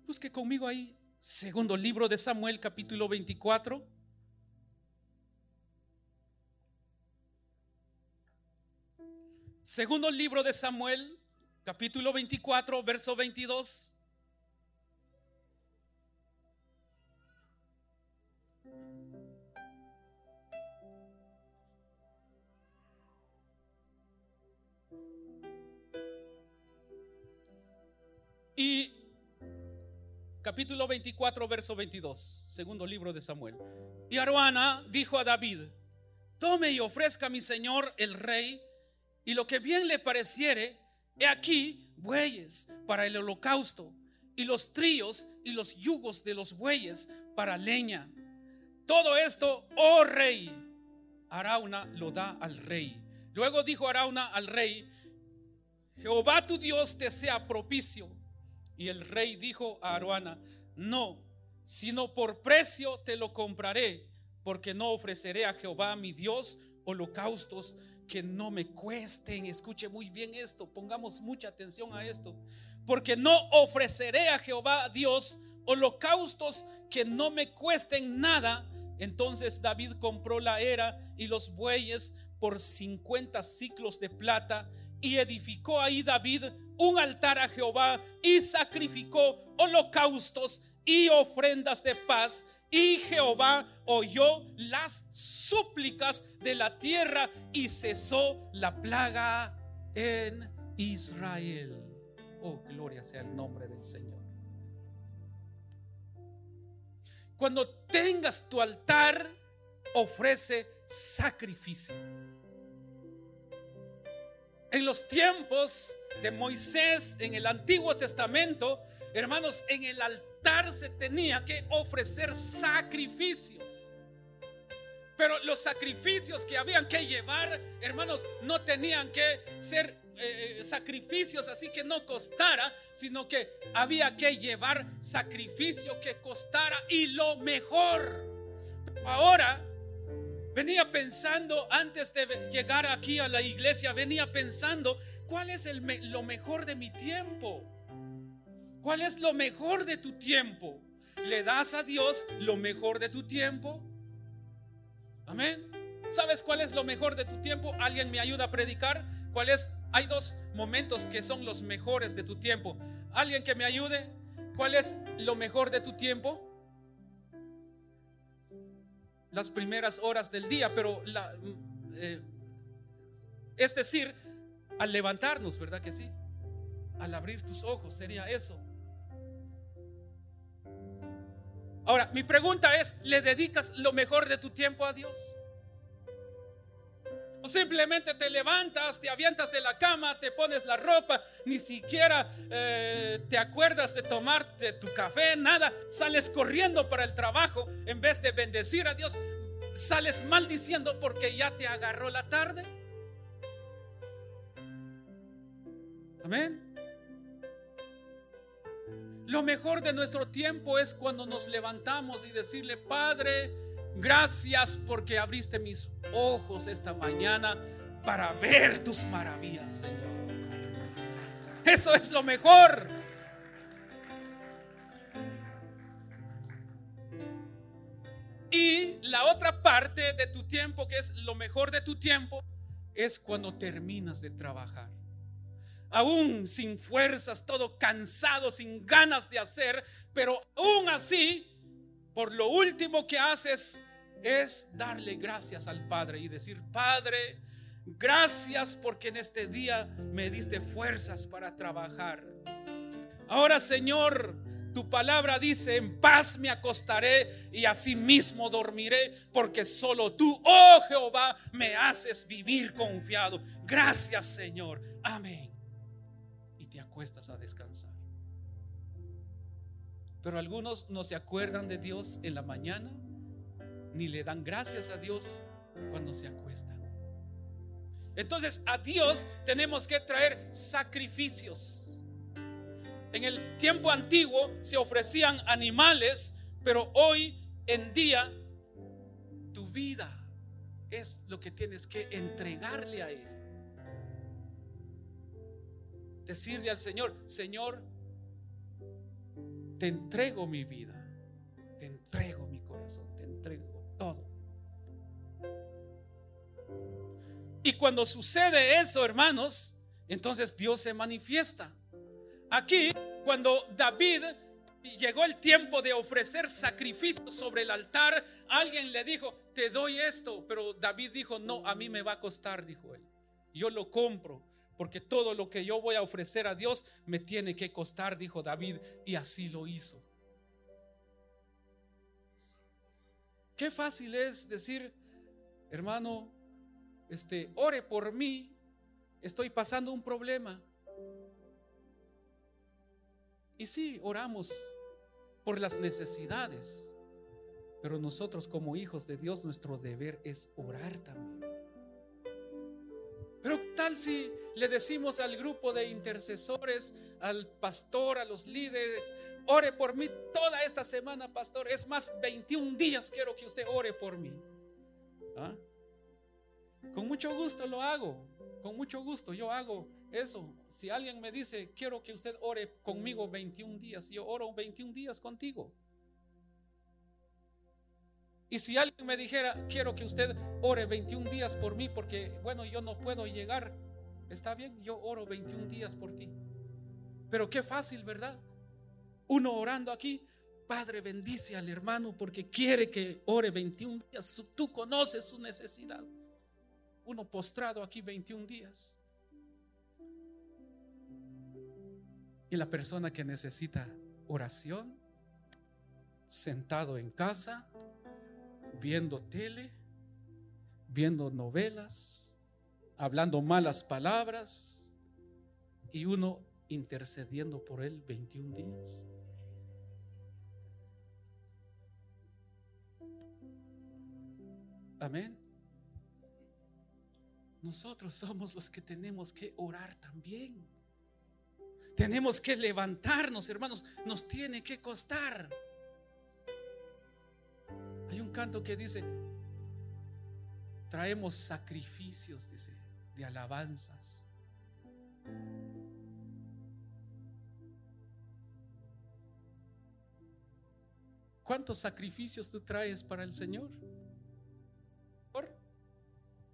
Busque conmigo ahí, segundo libro de Samuel, capítulo 24. Segundo libro de Samuel, capítulo 24, verso 22. Y capítulo 24, verso 22, segundo libro de Samuel. Y Aruana dijo a David, tome y ofrezca a mi señor el rey, y lo que bien le pareciere, he aquí bueyes para el holocausto, y los tríos y los yugos de los bueyes para leña. Todo esto, oh rey, Arauna lo da al rey. Luego dijo Arauna al rey, Jehová tu Dios te sea propicio y el rey dijo a Aruana, no, sino por precio te lo compraré, porque no ofreceré a Jehová mi Dios holocaustos que no me cuesten. Escuche muy bien esto, pongamos mucha atención a esto. Porque no ofreceré a Jehová Dios holocaustos que no me cuesten nada. Entonces David compró la era y los bueyes por 50 ciclos de plata y edificó ahí David un altar a Jehová y sacrificó holocaustos y ofrendas de paz. Y Jehová oyó las súplicas de la tierra y cesó la plaga en Israel. Oh, gloria sea el nombre del Señor. Cuando tengas tu altar, ofrece sacrificio. En los tiempos de Moisés, en el Antiguo Testamento, hermanos, en el altar se tenía que ofrecer sacrificios. Pero los sacrificios que habían que llevar, hermanos, no tenían que ser eh, sacrificios así que no costara, sino que había que llevar sacrificio que costara y lo mejor. Ahora Venía pensando antes de llegar aquí a la iglesia, venía pensando, ¿cuál es el lo mejor de mi tiempo? ¿Cuál es lo mejor de tu tiempo? ¿Le das a Dios lo mejor de tu tiempo? Amén. ¿Sabes cuál es lo mejor de tu tiempo? ¿Alguien me ayuda a predicar? ¿Cuál es? Hay dos momentos que son los mejores de tu tiempo. ¿Alguien que me ayude? ¿Cuál es lo mejor de tu tiempo? Las primeras horas del día, pero la, eh, es decir, al levantarnos, ¿verdad que sí? Al abrir tus ojos sería eso. Ahora, mi pregunta es, ¿le dedicas lo mejor de tu tiempo a Dios? Simplemente te levantas, te avientas de la cama, te pones la ropa, ni siquiera eh, te acuerdas de tomarte tu café, nada. Sales corriendo para el trabajo en vez de bendecir a Dios. Sales maldiciendo porque ya te agarró la tarde. Amén. Lo mejor de nuestro tiempo es cuando nos levantamos y decirle, Padre, Gracias porque abriste mis ojos esta mañana para ver tus maravillas, Señor. Eso es lo mejor. Y la otra parte de tu tiempo, que es lo mejor de tu tiempo, es cuando terminas de trabajar. Aún sin fuerzas, todo cansado, sin ganas de hacer, pero aún así, por lo último que haces, es darle gracias al Padre y decir, Padre, gracias porque en este día me diste fuerzas para trabajar. Ahora, Señor, Tu palabra dice, en paz me acostaré y así mismo dormiré, porque solo tú, oh Jehová, me haces vivir confiado. Gracias Señor. Amén. Y te acuestas a descansar. Pero algunos no se acuerdan de Dios en la mañana, ni le dan gracias a Dios cuando se acuestan. Entonces a Dios tenemos que traer sacrificios. En el tiempo antiguo se ofrecían animales, pero hoy en día tu vida es lo que tienes que entregarle a Él. Decirle al Señor, Señor, te entrego mi vida, te entrego Y cuando sucede eso, hermanos, entonces Dios se manifiesta. Aquí, cuando David llegó el tiempo de ofrecer sacrificios sobre el altar, alguien le dijo, te doy esto, pero David dijo, no, a mí me va a costar, dijo él. Yo lo compro, porque todo lo que yo voy a ofrecer a Dios me tiene que costar, dijo David, y así lo hizo. Qué fácil es decir, hermano, este, ore por mí, estoy pasando un problema. Y sí, oramos por las necesidades, pero nosotros como hijos de Dios, nuestro deber es orar también. Pero tal si le decimos al grupo de intercesores, al pastor, a los líderes, ore por mí toda esta semana, pastor. Es más, 21 días quiero que usted ore por mí. ¿Ah? Con mucho gusto lo hago, con mucho gusto yo hago eso. Si alguien me dice, quiero que usted ore conmigo 21 días, yo oro 21 días contigo. Y si alguien me dijera, quiero que usted ore 21 días por mí porque, bueno, yo no puedo llegar, está bien, yo oro 21 días por ti. Pero qué fácil, ¿verdad? Uno orando aquí, Padre bendice al hermano porque quiere que ore 21 días. Tú conoces su necesidad. Uno postrado aquí 21 días. Y la persona que necesita oración, sentado en casa, viendo tele, viendo novelas, hablando malas palabras y uno intercediendo por él 21 días. Amén. Nosotros somos los que tenemos que orar también. Tenemos que levantarnos, hermanos. Nos tiene que costar. Hay un canto que dice, traemos sacrificios, dice, de alabanzas. ¿Cuántos sacrificios tú traes para el Señor?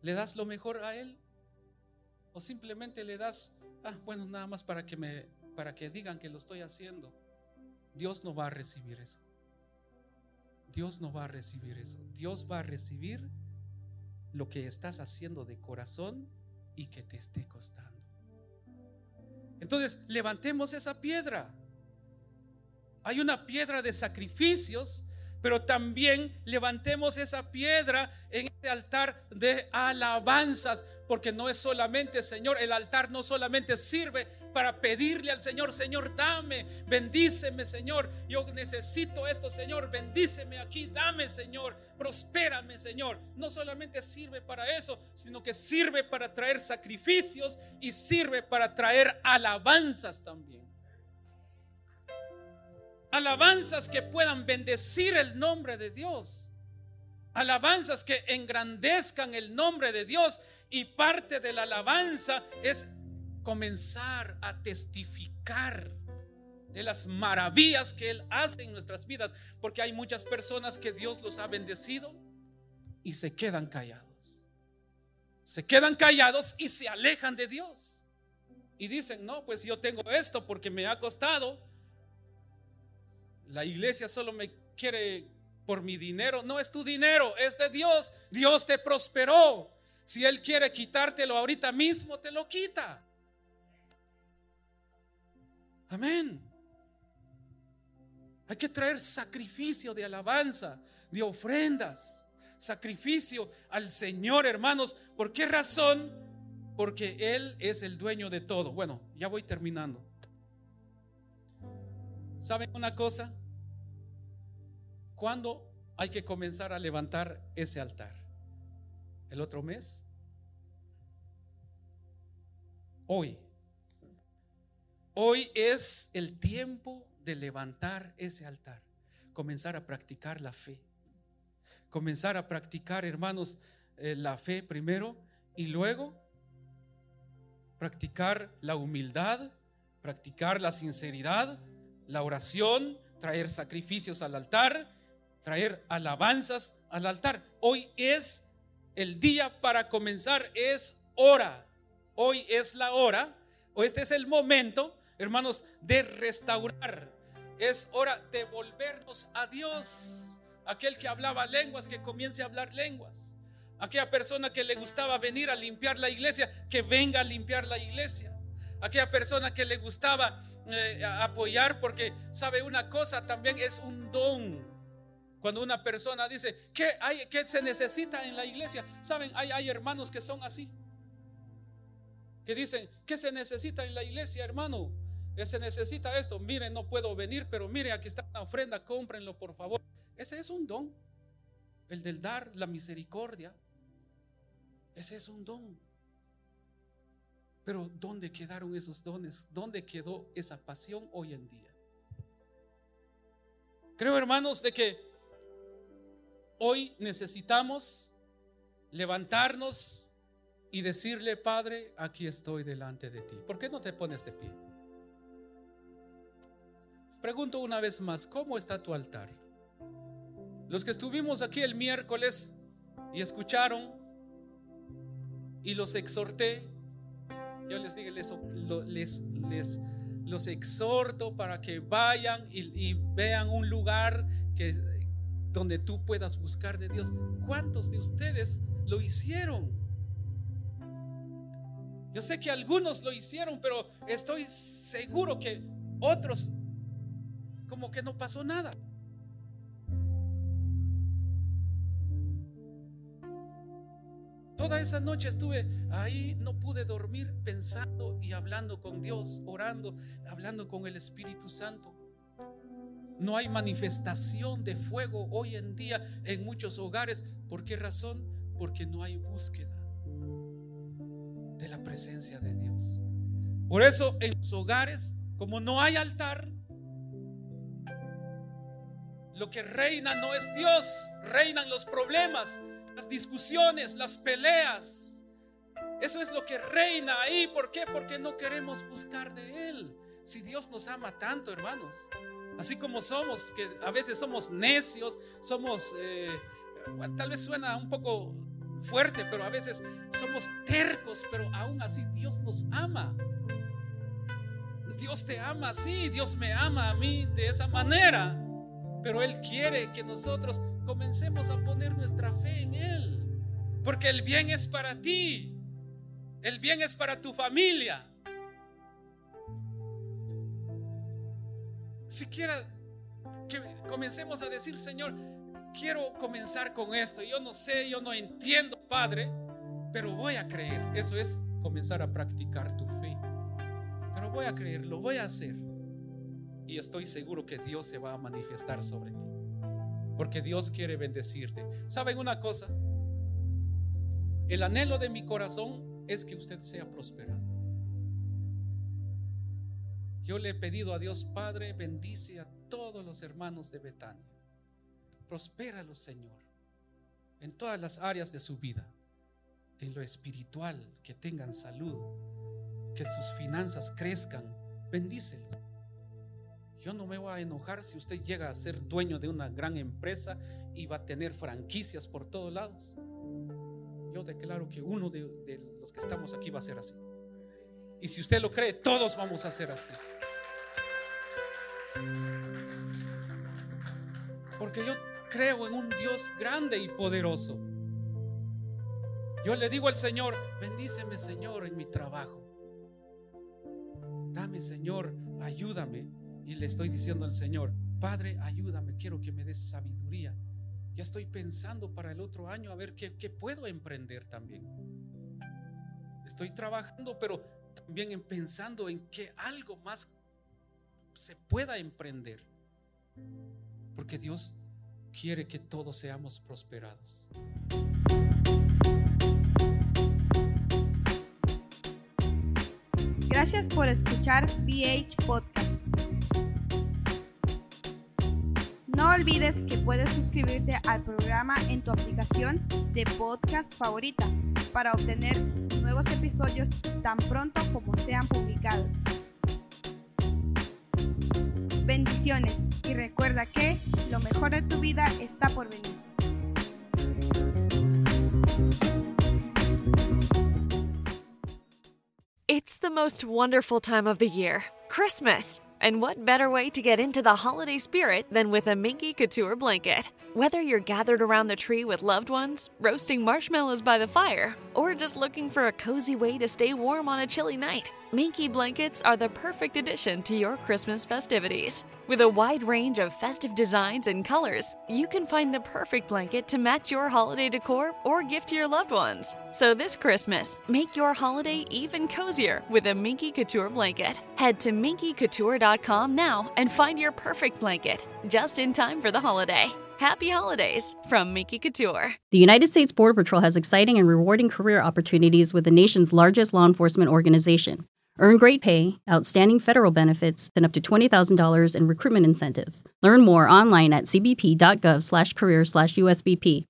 ¿Le das lo mejor a Él? ¿O simplemente le das, ah, bueno, nada más para que me, para que digan que lo estoy haciendo? Dios no va a recibir eso. Dios no va a recibir eso. Dios va a recibir lo que estás haciendo de corazón y que te esté costando. Entonces, levantemos esa piedra. Hay una piedra de sacrificios, pero también levantemos esa piedra en este altar de alabanzas, porque no es solamente, Señor, el altar no solamente sirve para pedirle al Señor, Señor, dame, bendíceme, Señor. Yo necesito esto, Señor, bendíceme aquí, dame, Señor, prospérame, Señor. No solamente sirve para eso, sino que sirve para traer sacrificios y sirve para traer alabanzas también. Alabanzas que puedan bendecir el nombre de Dios. Alabanzas que engrandezcan el nombre de Dios. Y parte de la alabanza es comenzar a testificar de las maravillas que Él hace en nuestras vidas, porque hay muchas personas que Dios los ha bendecido y se quedan callados. Se quedan callados y se alejan de Dios. Y dicen, no, pues yo tengo esto porque me ha costado. La iglesia solo me quiere por mi dinero. No es tu dinero, es de Dios. Dios te prosperó. Si Él quiere quitártelo ahorita mismo, te lo quita. Amén. Hay que traer sacrificio de alabanza, de ofrendas, sacrificio al Señor, hermanos. ¿Por qué razón? Porque Él es el dueño de todo. Bueno, ya voy terminando. ¿Saben una cosa? ¿Cuándo hay que comenzar a levantar ese altar? ¿El otro mes? Hoy. Hoy es el tiempo de levantar ese altar, comenzar a practicar la fe, comenzar a practicar, hermanos, eh, la fe primero y luego practicar la humildad, practicar la sinceridad, la oración, traer sacrificios al altar, traer alabanzas al altar. Hoy es el día para comenzar, es hora. Hoy es la hora, o este es el momento, hermanos, de restaurar. Es hora de volvernos a Dios. Aquel que hablaba lenguas, que comience a hablar lenguas. Aquella persona que le gustaba venir a limpiar la iglesia, que venga a limpiar la iglesia. Aquella persona que le gustaba eh, apoyar, porque sabe una cosa, también es un don. Cuando una persona dice, ¿qué, hay, qué se necesita en la iglesia? Saben, hay, hay hermanos que son así. Que dicen, ¿qué se necesita en la iglesia, hermano? Se necesita esto. Miren, no puedo venir, pero mire, aquí está una ofrenda, cómprenlo, por favor. Ese es un don. El del dar la misericordia. Ese es un don. Pero ¿dónde quedaron esos dones? ¿Dónde quedó esa pasión hoy en día? Creo, hermanos, de que hoy necesitamos levantarnos y decirle, Padre, aquí estoy delante de ti. ¿Por qué no te pones de pie? Pregunto una vez más, ¿cómo está tu altar? Los que estuvimos aquí el miércoles y escucharon y los exhorté, yo les dije, les, les, los exhorto para que vayan y, vean un lugar que, donde tú puedas buscar de Dios. ¿Cuántos de ustedes lo hicieron? Yo sé que algunos lo hicieron, pero estoy seguro que otros como que no pasó nada. Esa noche estuve ahí, no pude dormir pensando y hablando con Dios, orando, hablando con el Espíritu Santo. No hay manifestación de fuego hoy en día en muchos hogares. ¿Por qué razón? Porque no hay búsqueda de la presencia de Dios. Por eso en los hogares, como no hay altar, lo que reina no es Dios, reinan los problemas, las discusiones, las peleas. Eso es lo que reina ahí. ¿Por qué? Porque no queremos buscar de Él. Si Dios nos ama tanto, hermanos. Así como somos, que a veces somos necios, somos, eh, tal vez suena un poco fuerte, pero a veces somos tercos, pero aún así Dios nos ama. Dios te ama así, Dios me ama a mí de esa manera. Pero Él quiere que nosotros comencemos a poner nuestra fe en Él. Porque el bien es para ti. El bien es para tu familia. Siquiera que comencemos a decir, Señor, quiero comenzar con esto. Yo no sé, yo no entiendo, Padre, pero voy a creer. Eso es comenzar a practicar tu fe. Pero voy a creer, lo voy a hacer y estoy seguro que Dios se va a manifestar sobre ti. Porque Dios quiere bendecirte. ¿Saben una cosa? El anhelo de mi corazón es que usted sea prosperado. Yo le he pedido a Dios Padre, bendice a todos los hermanos de Betania. Prospéralos, Señor, en todas las áreas de su vida. En lo espiritual, que tengan salud, que sus finanzas crezcan. Bendícelos. Yo no me voy a enojar si usted llega a ser dueño de una gran empresa y va a tener franquicias por todos lados. Yo declaro que uno de, los que estamos aquí va a ser así. Y si usted lo cree, todos vamos a ser así. Porque yo creo en un Dios grande y poderoso. Yo le digo al Señor, bendíceme Señor en mi trabajo. Dame Señor, ayúdame y le estoy diciendo al Señor, Padre, ayúdame, quiero que me des sabiduría. Ya estoy pensando para el otro año a ver qué, qué puedo emprender también. Estoy trabajando, pero también en pensando en que algo más se pueda emprender. Porque Dios quiere que todos seamos prosperados. Gracias por escuchar VH Podcast. Olvides que puedes suscribirte al programa en tu aplicación de podcast favorita para obtener nuevos episodios tan pronto como sean publicados. Bendiciones y recuerda que lo mejor de tu vida está por venir. It's the most wonderful time of the year, Christmas. And what better way to get into the holiday spirit than with a Minky Couture blanket? Whether you're gathered around the tree with loved ones, roasting marshmallows by the fire, or just looking for a cozy way to stay warm on a chilly night, Minky blankets are the perfect addition to your Christmas festivities. With a wide range of festive designs and colors, you can find the perfect blanket to match your holiday decor or gift to your loved ones. So this Christmas, make your holiday even cozier with a Minky Couture blanket. Head to minkycouture.com now and find your perfect blanket, just in time for the holiday. Happy holidays from Minky Couture. The United States Border Patrol has exciting and rewarding career opportunities with the nation's largest law enforcement organization. Earn great pay, outstanding federal benefits, and up to $20,000 in recruitment incentives. Learn more online at cbp.gov/career/usbp